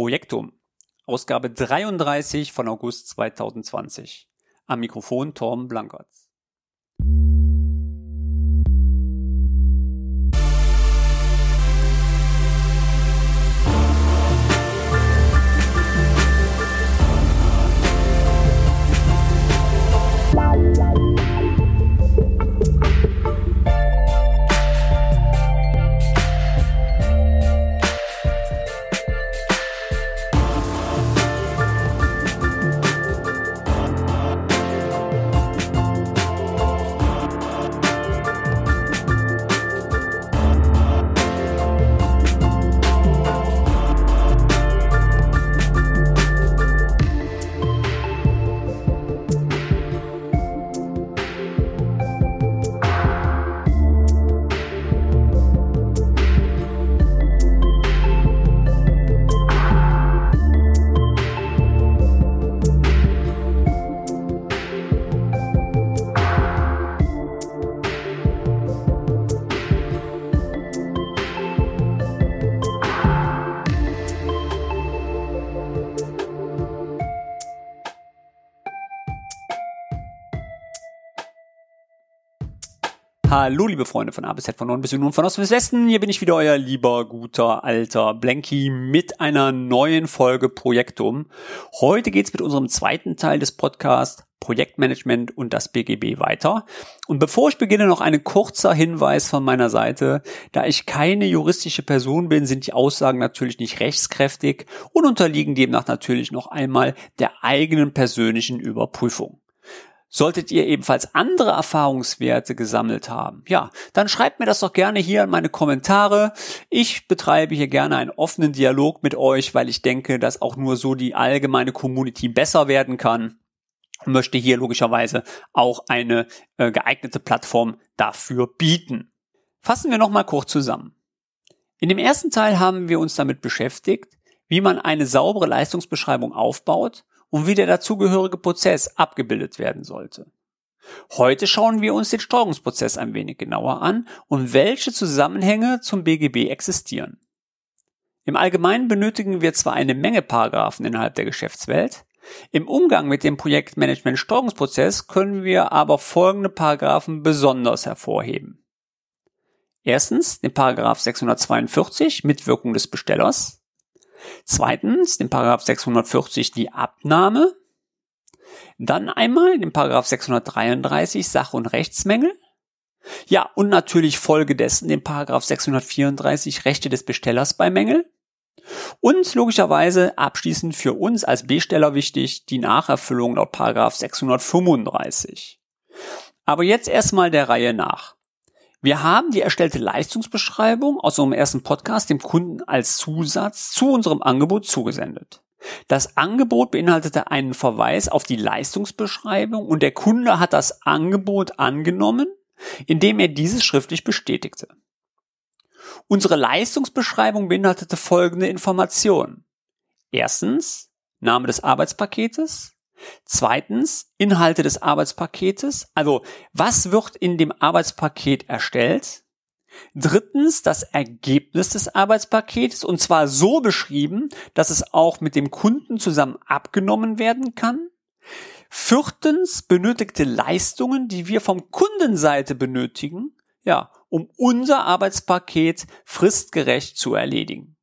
Projektum. Ausgabe 33 von August 2020. Am Mikrofon Torben Blankertz. Hallo, liebe Freunde von A bis Z, von Norden bis Süden und von Osten bis Westen. Hier bin ich wieder, euer lieber, guter, alter Blanky mit einer neuen Folge Projektum. Heute geht's mit unserem zweiten Teil des Podcasts Projektmanagement und das BGB weiter. Und bevor ich beginne, noch ein kurzer Hinweis von meiner Seite. Da ich keine juristische Person bin, sind die Aussagen natürlich nicht rechtskräftig und unterliegen demnach natürlich noch einmal der eigenen persönlichen Überprüfung. Solltet ihr ebenfalls andere Erfahrungswerte gesammelt haben, ja, dann schreibt mir das doch gerne hier in meine Kommentare. Ich betreibe hier gerne einen offenen Dialog mit euch, weil ich denke, dass auch nur so die allgemeine Community besser werden kann und möchte hier logischerweise auch eine äh, geeignete Plattform dafür bieten. Fassen wir nochmal kurz zusammen. In dem ersten Teil haben wir uns damit beschäftigt, wie man eine saubere Leistungsbeschreibung aufbaut und wie der dazugehörige Prozess abgebildet werden sollte. Heute schauen wir uns den Steuerungsprozess ein wenig genauer an und welche Zusammenhänge zum BGB existieren. Im Allgemeinen benötigen wir zwar eine Menge Paragraphen innerhalb der Geschäftswelt, im Umgang mit dem Projektmanagement-Steuerungsprozess können wir aber folgende Paragraphen besonders hervorheben. Erstens den Paragraph 642 Mitwirkung des Bestellers. Zweitens, den Paragraph 640 die Abnahme. Dann einmal den Paragraph 633 Sach- und Rechtsmängel. Ja, und natürlich Folge dessen den Paragraph 634 Rechte des Bestellers bei Mängel. Und logischerweise abschließend für uns als Besteller wichtig die Nacherfüllung laut Paragraph 635. Aber jetzt erstmal der Reihe nach. Wir haben die erstellte Leistungsbeschreibung aus unserem ersten Podcast dem Kunden als Zusatz zu unserem Angebot zugesendet. Das Angebot beinhaltete einen Verweis auf die Leistungsbeschreibung und der Kunde hat das Angebot angenommen, indem er dieses schriftlich bestätigte. Unsere Leistungsbeschreibung beinhaltete folgende Informationen. Erstens, Name des Arbeitspaketes. Zweitens, Inhalte des Arbeitspaketes. Also, was wird in dem Arbeitspaket erstellt? Drittens, das Ergebnis des Arbeitspaketes und zwar so beschrieben, dass es auch mit dem Kunden zusammen abgenommen werden kann. Viertens, benötigte Leistungen, die wir vom Kundenseite benötigen, ja, um unser Arbeitspaket fristgerecht zu erledigen.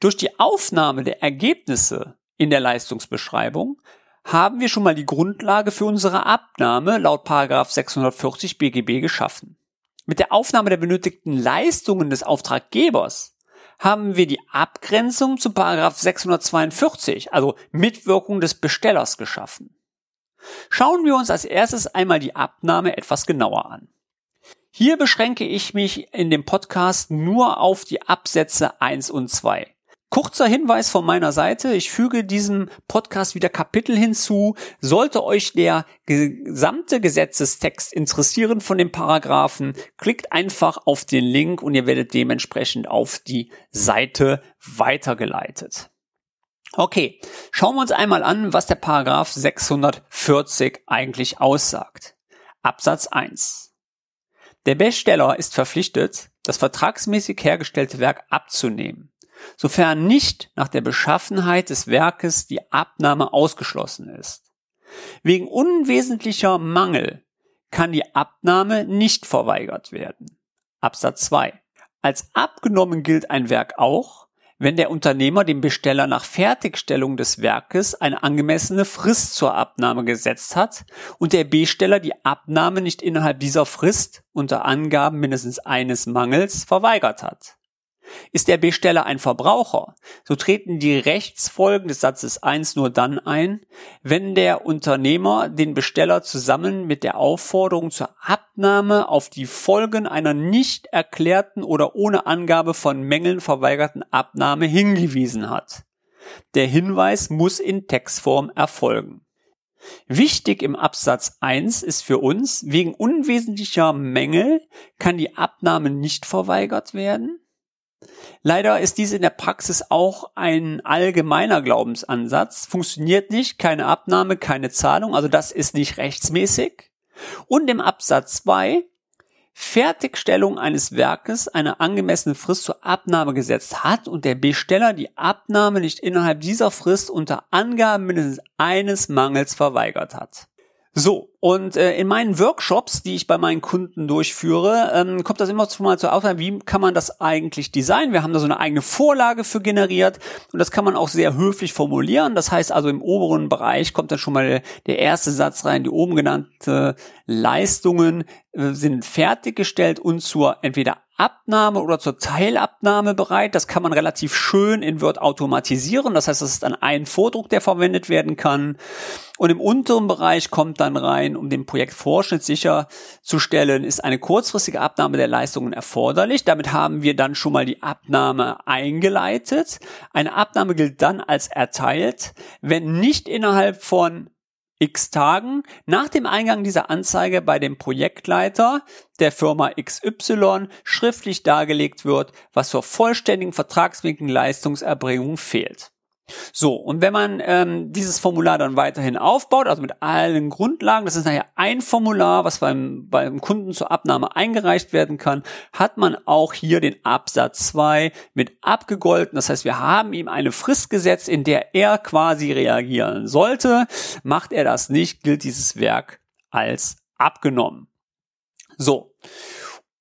Durch die Aufnahme der Ergebnisse in der Leistungsbeschreibung haben wir schon mal die Grundlage für unsere Abnahme laut 640 BGB geschaffen. Mit der Aufnahme der benötigten Leistungen des Auftraggebers haben wir die Abgrenzung zu 642, also Mitwirkung des Bestellers geschaffen. Schauen wir uns als erstes einmal die Abnahme etwas genauer an. Hier beschränke ich mich in dem Podcast nur auf die Absätze 1 und 2. Kurzer Hinweis von meiner Seite. Ich füge diesem Podcast wieder Kapitel hinzu. Sollte euch der gesamte Gesetzestext interessieren von den Paragraphen, klickt einfach auf den Link und ihr werdet dementsprechend auf die Seite weitergeleitet. Okay, schauen wir uns einmal an, was der Paragraph 640 eigentlich aussagt. Absatz 1. Der Besteller ist verpflichtet, das vertragsmäßig hergestellte Werk abzunehmen sofern nicht nach der Beschaffenheit des Werkes die Abnahme ausgeschlossen ist. Wegen unwesentlicher Mangel kann die Abnahme nicht verweigert werden. Absatz 2. Als abgenommen gilt ein Werk auch, wenn der Unternehmer dem Besteller nach Fertigstellung des Werkes eine angemessene Frist zur Abnahme gesetzt hat und der Besteller die Abnahme nicht innerhalb dieser Frist unter Angaben mindestens eines Mangels verweigert hat. Ist der Besteller ein Verbraucher, so treten die Rechtsfolgen des Satzes 1 nur dann ein, wenn der Unternehmer den Besteller zusammen mit der Aufforderung zur Abnahme auf die Folgen einer nicht erklärten oder ohne Angabe von Mängeln verweigerten Abnahme hingewiesen hat. Der Hinweis muss in Textform erfolgen. Wichtig im Absatz 1 ist für uns, wegen unwesentlicher Mängel kann die Abnahme nicht verweigert werden. Leider ist dies in der Praxis auch ein allgemeiner Glaubensansatz. Funktioniert nicht, keine Abnahme, keine Zahlung, also das ist nicht rechtsmäßig. Und im Absatz 2 Fertigstellung eines Werkes eine angemessene Frist zur Abnahme gesetzt hat und der Besteller die Abnahme nicht innerhalb dieser Frist unter Angaben mindestens eines Mangels verweigert hat. So, und äh, in meinen Workshops, die ich bei meinen Kunden durchführe, ähm, kommt das immer mal zur Aufnahme, wie kann man das eigentlich designen? Wir haben da so eine eigene Vorlage für generiert und das kann man auch sehr höflich formulieren. Das heißt also im oberen Bereich kommt dann schon mal der, der erste Satz rein, die oben genannte Leistungen äh, sind fertiggestellt und zur entweder Abnahme oder zur Teilabnahme bereit. Das kann man relativ schön in Word automatisieren. Das heißt, das ist dann ein Vordruck, der verwendet werden kann. Und im unteren Bereich kommt dann rein, um den Projektvorschnitt sicherzustellen, ist eine kurzfristige Abnahme der Leistungen erforderlich. Damit haben wir dann schon mal die Abnahme eingeleitet. Eine Abnahme gilt dann als erteilt, wenn nicht innerhalb von x Tagen nach dem Eingang dieser Anzeige bei dem Projektleiter der Firma XY schriftlich dargelegt wird, was zur vollständigen vertragswidrigen Leistungserbringung fehlt. So, und wenn man ähm, dieses Formular dann weiterhin aufbaut, also mit allen Grundlagen, das ist nachher ein Formular, was beim, beim Kunden zur Abnahme eingereicht werden kann, hat man auch hier den Absatz 2 mit abgegolten. Das heißt, wir haben ihm eine Frist gesetzt, in der er quasi reagieren sollte. Macht er das nicht, gilt dieses Werk als abgenommen. So.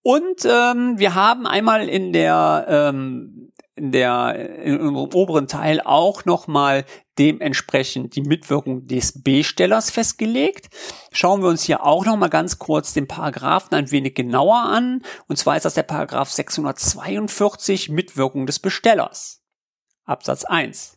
Und ähm, wir haben einmal in der ähm, in der in unserem oberen Teil auch nochmal dementsprechend die Mitwirkung des Bestellers festgelegt. Schauen wir uns hier auch nochmal ganz kurz den Paragraphen ein wenig genauer an. Und zwar ist das der Paragraph 642 Mitwirkung des Bestellers. Absatz 1.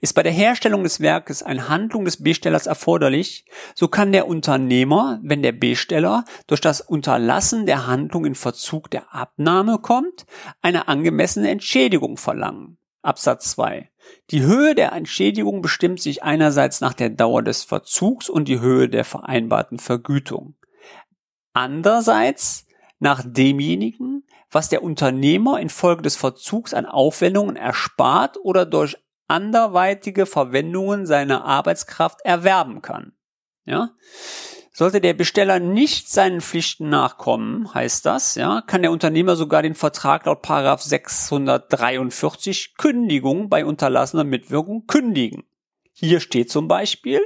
Ist bei der Herstellung des Werkes eine Handlung des Bestellers erforderlich, so kann der Unternehmer, wenn der Besteller durch das Unterlassen der Handlung in Verzug der Abnahme kommt, eine angemessene Entschädigung verlangen. Absatz 2. Die Höhe der Entschädigung bestimmt sich einerseits nach der Dauer des Verzugs und die Höhe der vereinbarten Vergütung. Andererseits nach demjenigen, was der Unternehmer infolge des Verzugs an Aufwendungen erspart oder durch anderweitige Verwendungen seiner Arbeitskraft erwerben kann. Ja? Sollte der Besteller nicht seinen Pflichten nachkommen, heißt das, ja, kann der Unternehmer sogar den Vertrag laut Paragraph 643 Kündigung bei unterlassener Mitwirkung kündigen. Hier steht zum Beispiel,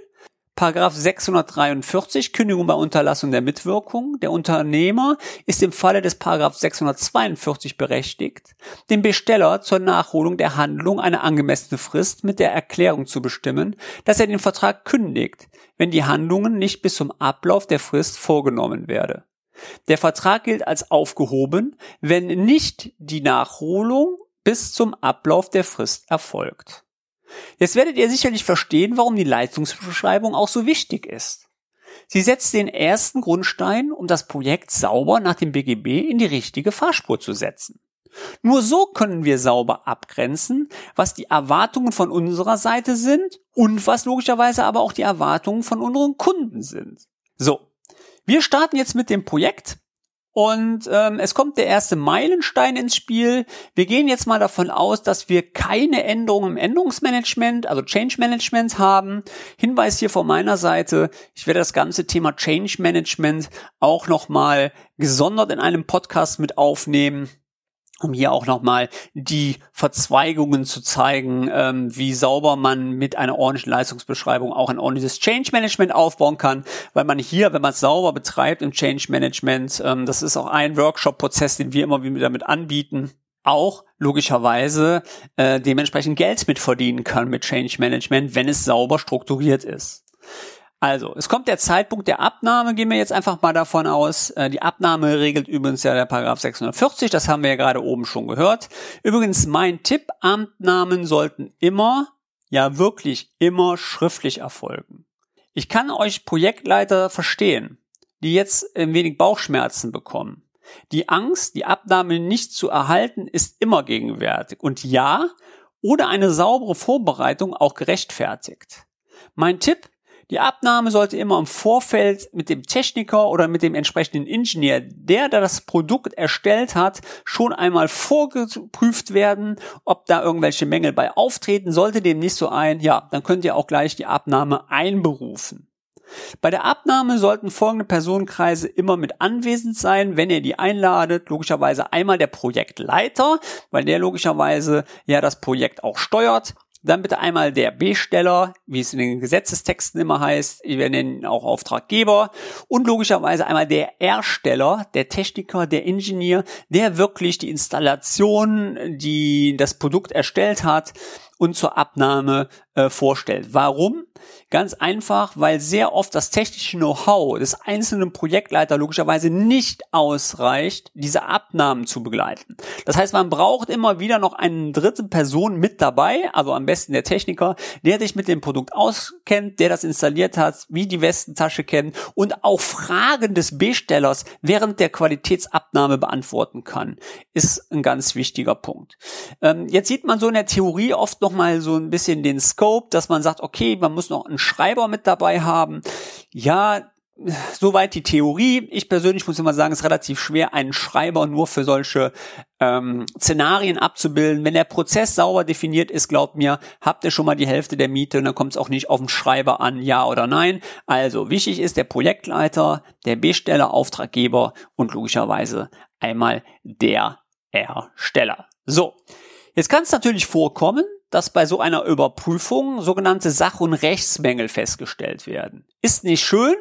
Paragraph 643 Kündigung bei Unterlassung der Mitwirkung. Der Unternehmer ist im Falle des Paragraph 642 berechtigt, dem Besteller zur Nachholung der Handlung eine angemessene Frist mit der Erklärung zu bestimmen, dass er den Vertrag kündigt, wenn die Handlungen nicht bis zum Ablauf der Frist vorgenommen werde. Der Vertrag gilt als aufgehoben, wenn nicht die Nachholung bis zum Ablauf der Frist erfolgt. Jetzt werdet ihr sicherlich verstehen, warum die Leistungsbeschreibung auch so wichtig ist. Sie setzt den ersten Grundstein, um das Projekt sauber nach dem BGB in die richtige Fahrspur zu setzen. Nur so können wir sauber abgrenzen, was die Erwartungen von unserer Seite sind und was logischerweise aber auch die Erwartungen von unseren Kunden sind. So, wir starten jetzt mit dem Projekt und ähm, es kommt der erste Meilenstein ins Spiel. Wir gehen jetzt mal davon aus, dass wir keine Änderungen im Änderungsmanagement, also Change Management haben. Hinweis hier von meiner Seite, ich werde das ganze Thema Change Management auch nochmal gesondert in einem Podcast mit aufnehmen. Um hier auch nochmal die Verzweigungen zu zeigen, ähm, wie sauber man mit einer ordentlichen Leistungsbeschreibung auch ein ordentliches Change Management aufbauen kann, weil man hier, wenn man es sauber betreibt im Change Management, ähm, das ist auch ein Workshop-Prozess, den wir immer wieder mit anbieten, auch logischerweise äh, dementsprechend Geld mitverdienen kann mit Change Management, wenn es sauber strukturiert ist. Also, es kommt der Zeitpunkt der Abnahme, gehen wir jetzt einfach mal davon aus. Äh, die Abnahme regelt übrigens ja der Paragraph 640, das haben wir ja gerade oben schon gehört. Übrigens mein Tipp, Abnahmen sollten immer, ja wirklich immer schriftlich erfolgen. Ich kann euch Projektleiter verstehen, die jetzt ein wenig Bauchschmerzen bekommen. Die Angst, die Abnahme nicht zu erhalten, ist immer gegenwärtig. Und ja, ohne eine saubere Vorbereitung auch gerechtfertigt. Mein Tipp, die Abnahme sollte immer im Vorfeld mit dem Techniker oder mit dem entsprechenden Ingenieur, der da das Produkt erstellt hat, schon einmal vorgeprüft werden, ob da irgendwelche Mängel bei auftreten. Sollte dem nicht so ein, ja, dann könnt ihr auch gleich die Abnahme einberufen. Bei der Abnahme sollten folgende Personenkreise immer mit anwesend sein, wenn ihr die einladet. Logischerweise einmal der Projektleiter, weil der logischerweise ja das Projekt auch steuert. Dann bitte einmal der Besteller, wie es in den Gesetzestexten immer heißt. Wir nennen ihn auch Auftraggeber. Und logischerweise einmal der Ersteller, der Techniker, der Ingenieur, der wirklich die Installation, die das Produkt erstellt hat und zur Abnahme äh, vorstellt. Warum? Ganz einfach, weil sehr oft das technische Know-how des einzelnen Projektleiter logischerweise nicht ausreicht, diese Abnahmen zu begleiten. Das heißt, man braucht immer wieder noch eine dritte Person mit dabei, also am besten der Techniker, der sich mit dem Produkt auskennt, der das installiert hat, wie die Westentasche kennt und auch Fragen des Bestellers während der Qualitätsabnahme beantworten kann. Ist ein ganz wichtiger Punkt. Ähm, jetzt sieht man so in der Theorie oft noch mal so ein bisschen den Scope, dass man sagt, okay, man muss noch einen Schreiber mit dabei haben. Ja, soweit die Theorie. Ich persönlich muss immer sagen, es ist relativ schwer, einen Schreiber nur für solche ähm, Szenarien abzubilden. Wenn der Prozess sauber definiert ist, glaubt mir, habt ihr schon mal die Hälfte der Miete und dann kommt es auch nicht auf den Schreiber an, ja oder nein. Also wichtig ist der Projektleiter, der Besteller, Auftraggeber und logischerweise einmal der Ersteller. So, jetzt kann es natürlich vorkommen, dass bei so einer Überprüfung sogenannte Sach- und Rechtsmängel festgestellt werden. Ist nicht schön,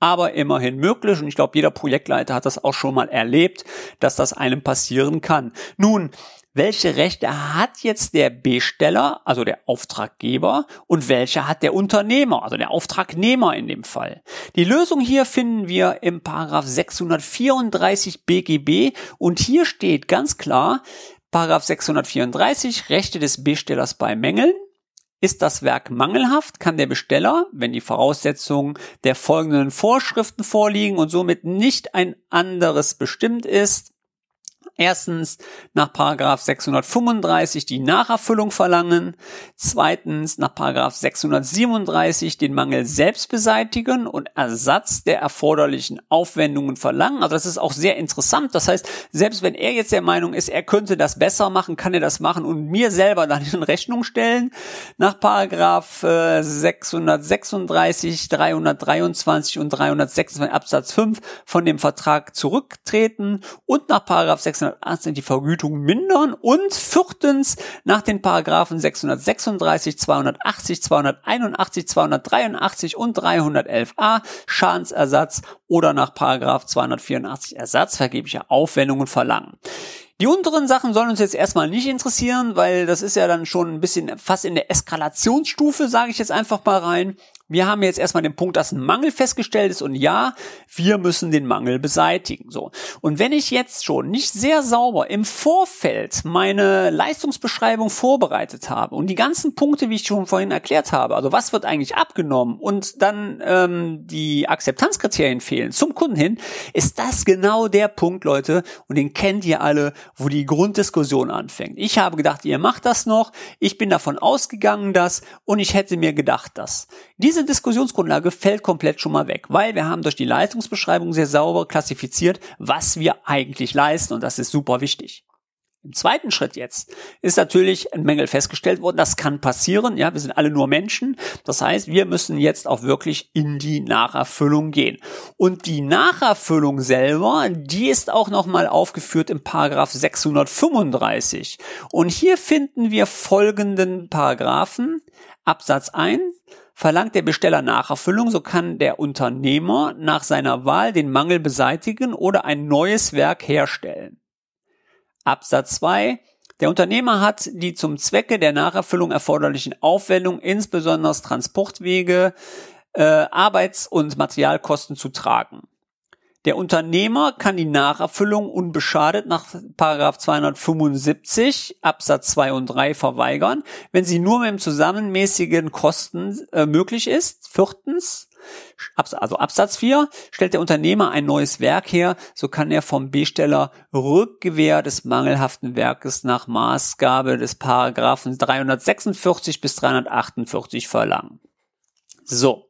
aber immerhin möglich und ich glaube, jeder Projektleiter hat das auch schon mal erlebt, dass das einem passieren kann. Nun, welche Rechte hat jetzt der Besteller, also der Auftraggeber, und welche hat der Unternehmer, also der Auftragnehmer in dem Fall? Die Lösung hier finden wir im Paragraph 634 BGB und hier steht ganz klar, Paragraph 634 Rechte des Bestellers bei Mängeln. Ist das Werk mangelhaft, kann der Besteller, wenn die Voraussetzungen der folgenden Vorschriften vorliegen und somit nicht ein anderes bestimmt ist, Erstens nach Paragraph 635 die Nacherfüllung verlangen. Zweitens nach Paragraph 637 den Mangel selbst beseitigen und Ersatz der erforderlichen Aufwendungen verlangen. Also das ist auch sehr interessant. Das heißt, selbst wenn er jetzt der Meinung ist, er könnte das besser machen, kann er das machen und mir selber dann in Rechnung stellen. Nach Paragraph 636, 323 und 326 Absatz 5 von dem Vertrag zurücktreten und nach Paragraph 600 618 die Vergütung mindern und viertens nach den Paragraphen 636, 280, 281, 283 und 311a Schadensersatz oder nach Paragraph 284 ersatzvergebliche Aufwendungen verlangen. Die unteren Sachen sollen uns jetzt erstmal nicht interessieren, weil das ist ja dann schon ein bisschen fast in der Eskalationsstufe, sage ich jetzt einfach mal rein. Wir haben jetzt erstmal den Punkt, dass ein Mangel festgestellt ist und ja, wir müssen den Mangel beseitigen. So. Und wenn ich jetzt schon nicht sehr sauber im Vorfeld meine Leistungsbeschreibung vorbereitet habe und die ganzen Punkte, wie ich schon vorhin erklärt habe, also was wird eigentlich abgenommen und dann ähm, die Akzeptanzkriterien fehlen zum Kunden hin, ist das genau der Punkt, Leute, und den kennt ihr alle, wo die Grunddiskussion anfängt. Ich habe gedacht, ihr macht das noch, ich bin davon ausgegangen, dass und ich hätte mir gedacht, dass. Diese Diskussionsgrundlage fällt komplett schon mal weg, weil wir haben durch die Leistungsbeschreibung sehr sauber klassifiziert, was wir eigentlich leisten und das ist super wichtig. Im zweiten Schritt jetzt ist natürlich ein Mängel festgestellt worden. Das kann passieren. Ja, wir sind alle nur Menschen. Das heißt, wir müssen jetzt auch wirklich in die Nacherfüllung gehen. Und die Nacherfüllung selber, die ist auch nochmal aufgeführt im Paragraph 635. Und hier finden wir folgenden Paragraphen. Absatz 1 Verlangt der Besteller Nacherfüllung, so kann der Unternehmer nach seiner Wahl den Mangel beseitigen oder ein neues Werk herstellen. Absatz 2. Der Unternehmer hat die zum Zwecke der Nacherfüllung erforderlichen Aufwendungen, insbesondere Transportwege, äh, Arbeits- und Materialkosten zu tragen. Der Unternehmer kann die Nacherfüllung unbeschadet nach 275 Absatz 2 und 3 verweigern, wenn sie nur mit dem zusammenmäßigen Kosten äh, möglich ist. Viertens, also Absatz 4, stellt der Unternehmer ein neues Werk her, so kann er vom Besteller Rückgewähr des mangelhaften Werkes nach Maßgabe des Paragraphen 346 bis 348 verlangen. So.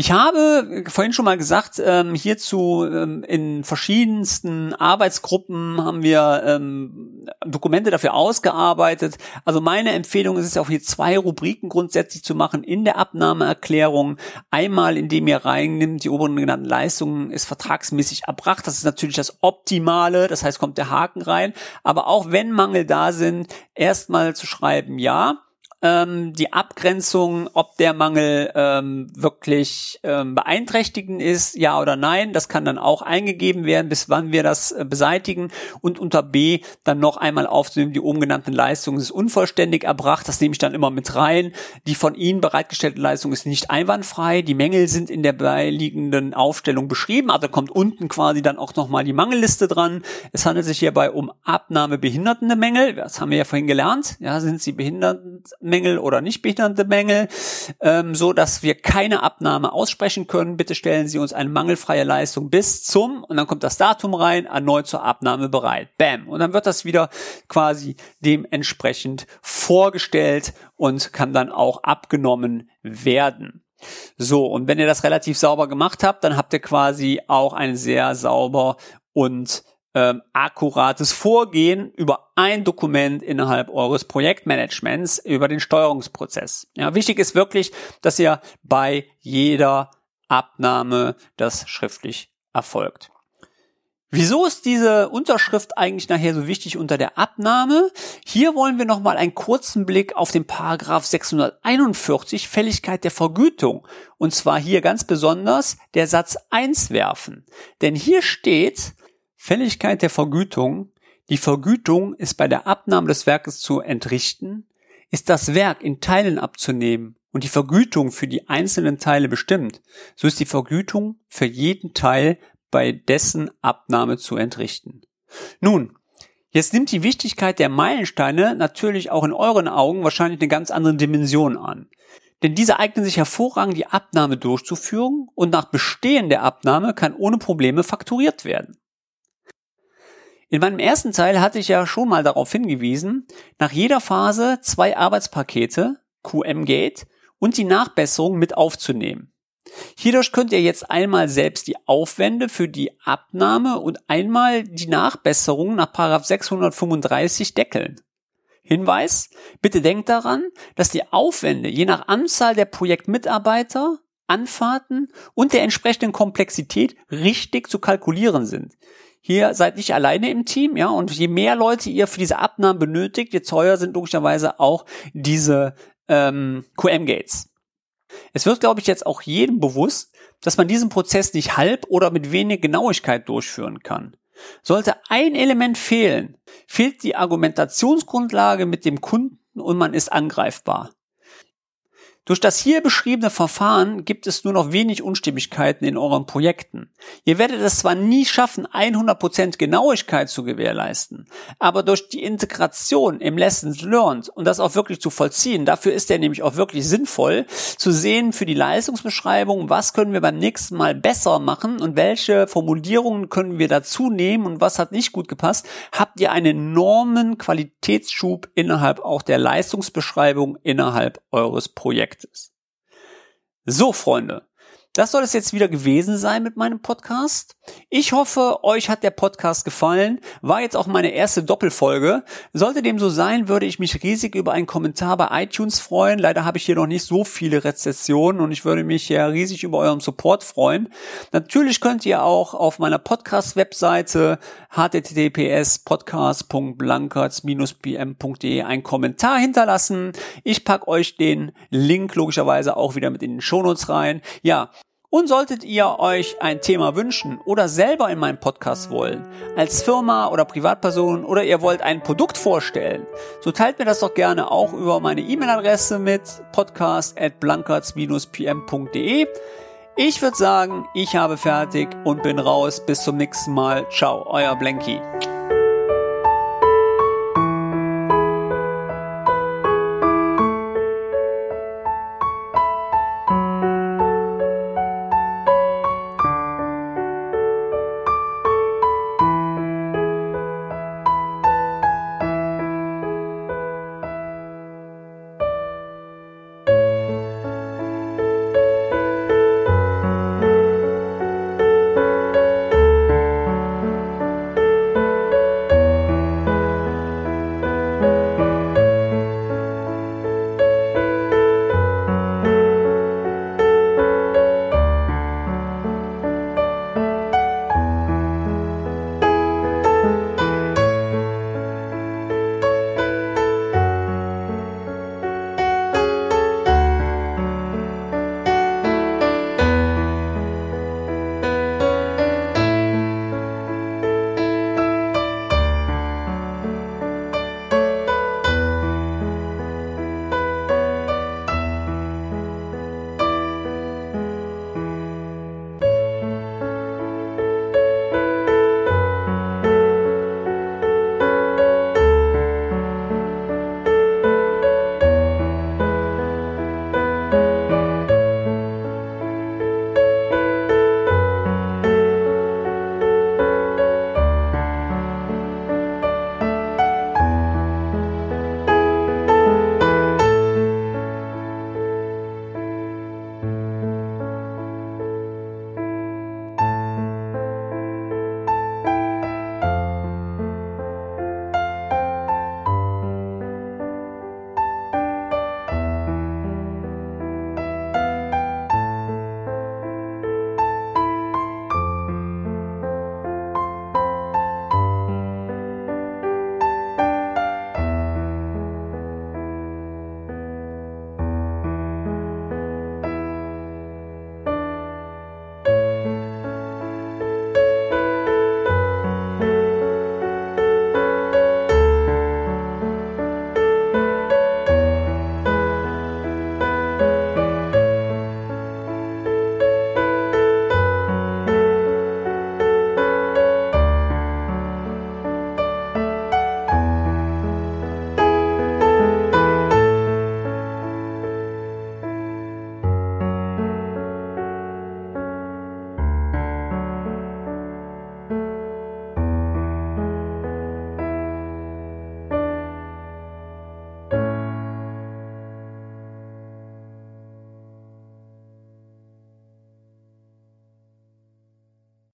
Ich habe vorhin schon mal gesagt, ähm, hierzu ähm, in verschiedensten Arbeitsgruppen haben wir ähm, Dokumente dafür ausgearbeitet. Also meine Empfehlung ist es auch hier zwei Rubriken grundsätzlich zu machen in der Abnahmeerklärung. Einmal, indem ihr reinnimmt, die oberen genannten Leistungen ist vertragsmäßig erbracht. Das ist natürlich das Optimale. Das heißt, kommt der Haken rein. Aber auch wenn Mangel da sind, erstmal zu schreiben, ja ähm, die Abgrenzung, ob der Mangel ähm, wirklich ähm, beeinträchtigend ist, ja oder nein. Das kann dann auch eingegeben werden, bis wann wir das äh, beseitigen. Und unter B dann noch einmal aufzunehmen, die oben genannten Leistungen ist unvollständig erbracht. Das nehme ich dann immer mit rein. Die von Ihnen bereitgestellte Leistung ist nicht einwandfrei. Die Mängel sind in der beiliegenden Aufstellung beschrieben. Also kommt unten quasi dann auch nochmal die Mangelliste dran. Es handelt sich hierbei um abnahmebehindertende Mängel. Das haben wir ja vorhin gelernt. Ja, sind sie behindert Mängel oder nicht behindernde Mängel, ähm, so dass wir keine Abnahme aussprechen können. Bitte stellen Sie uns eine mangelfreie Leistung bis zum und dann kommt das Datum rein, erneut zur Abnahme bereit. Bam. Und dann wird das wieder quasi dementsprechend vorgestellt und kann dann auch abgenommen werden. So, und wenn ihr das relativ sauber gemacht habt, dann habt ihr quasi auch ein sehr sauber und ähm, akkurates Vorgehen über ein Dokument innerhalb eures Projektmanagements über den Steuerungsprozess. Ja, wichtig ist wirklich, dass ihr bei jeder Abnahme das schriftlich erfolgt. Wieso ist diese Unterschrift eigentlich nachher so wichtig unter der Abnahme? Hier wollen wir nochmal einen kurzen Blick auf den Paragraph 641 Fälligkeit der Vergütung und zwar hier ganz besonders der Satz 1 werfen. Denn hier steht, Fälligkeit der Vergütung. Die Vergütung ist bei der Abnahme des Werkes zu entrichten, ist das Werk in Teilen abzunehmen und die Vergütung für die einzelnen Teile bestimmt, so ist die Vergütung für jeden Teil bei dessen Abnahme zu entrichten. Nun, jetzt nimmt die Wichtigkeit der Meilensteine natürlich auch in euren Augen wahrscheinlich eine ganz andere Dimension an. Denn diese eignen sich hervorragend, die Abnahme durchzuführen und nach Bestehen der Abnahme kann ohne Probleme fakturiert werden. In meinem ersten Teil hatte ich ja schon mal darauf hingewiesen, nach jeder Phase zwei Arbeitspakete, QM-Gate, und die Nachbesserung mit aufzunehmen. Hierdurch könnt ihr jetzt einmal selbst die Aufwände für die Abnahme und einmal die Nachbesserung nach 635 deckeln. Hinweis, bitte denkt daran, dass die Aufwände je nach Anzahl der Projektmitarbeiter, Anfahrten und der entsprechenden Komplexität richtig zu kalkulieren sind hier seid nicht alleine im Team, ja, und je mehr Leute ihr für diese Abnahmen benötigt, je teuer sind logischerweise auch diese ähm, QM-Gates. Es wird, glaube ich, jetzt auch jedem bewusst, dass man diesen Prozess nicht halb oder mit wenig Genauigkeit durchführen kann. Sollte ein Element fehlen, fehlt die Argumentationsgrundlage mit dem Kunden und man ist angreifbar. Durch das hier beschriebene Verfahren gibt es nur noch wenig Unstimmigkeiten in euren Projekten. Ihr werdet es zwar nie schaffen, 100% Genauigkeit zu gewährleisten, aber durch die Integration im Lessons Learned und das auch wirklich zu vollziehen, dafür ist er nämlich auch wirklich sinnvoll, zu sehen für die Leistungsbeschreibung, was können wir beim nächsten Mal besser machen und welche Formulierungen können wir dazu nehmen und was hat nicht gut gepasst, habt ihr einen enormen Qualitätsschub innerhalb auch der Leistungsbeschreibung innerhalb eures Projekts. Projektes. So, Freunde, das soll es jetzt wieder gewesen sein mit meinem Podcast. Ich hoffe, euch hat der Podcast gefallen. War jetzt auch meine erste Doppelfolge. Sollte dem so sein, würde ich mich riesig über einen Kommentar bei iTunes freuen. Leider habe ich hier noch nicht so viele Rezessionen und ich würde mich ja riesig über euren Support freuen. Natürlich könnt ihr auch auf meiner Podcast-Webseite https podcast.blankertz-pm.de einen Kommentar hinterlassen. Ich pack euch den Link logischerweise auch wieder mit in den Shownotes rein. Ja, und solltet ihr euch ein Thema wünschen oder selber in meinem Podcast wollen, als Firma oder Privatperson oder ihr wollt ein Produkt vorstellen, so teilt mir das doch gerne auch über meine E-Mail-Adresse mit podcast at pmde Ich würde sagen, ich habe fertig und bin raus. Bis zum nächsten Mal. Ciao, euer Blanky.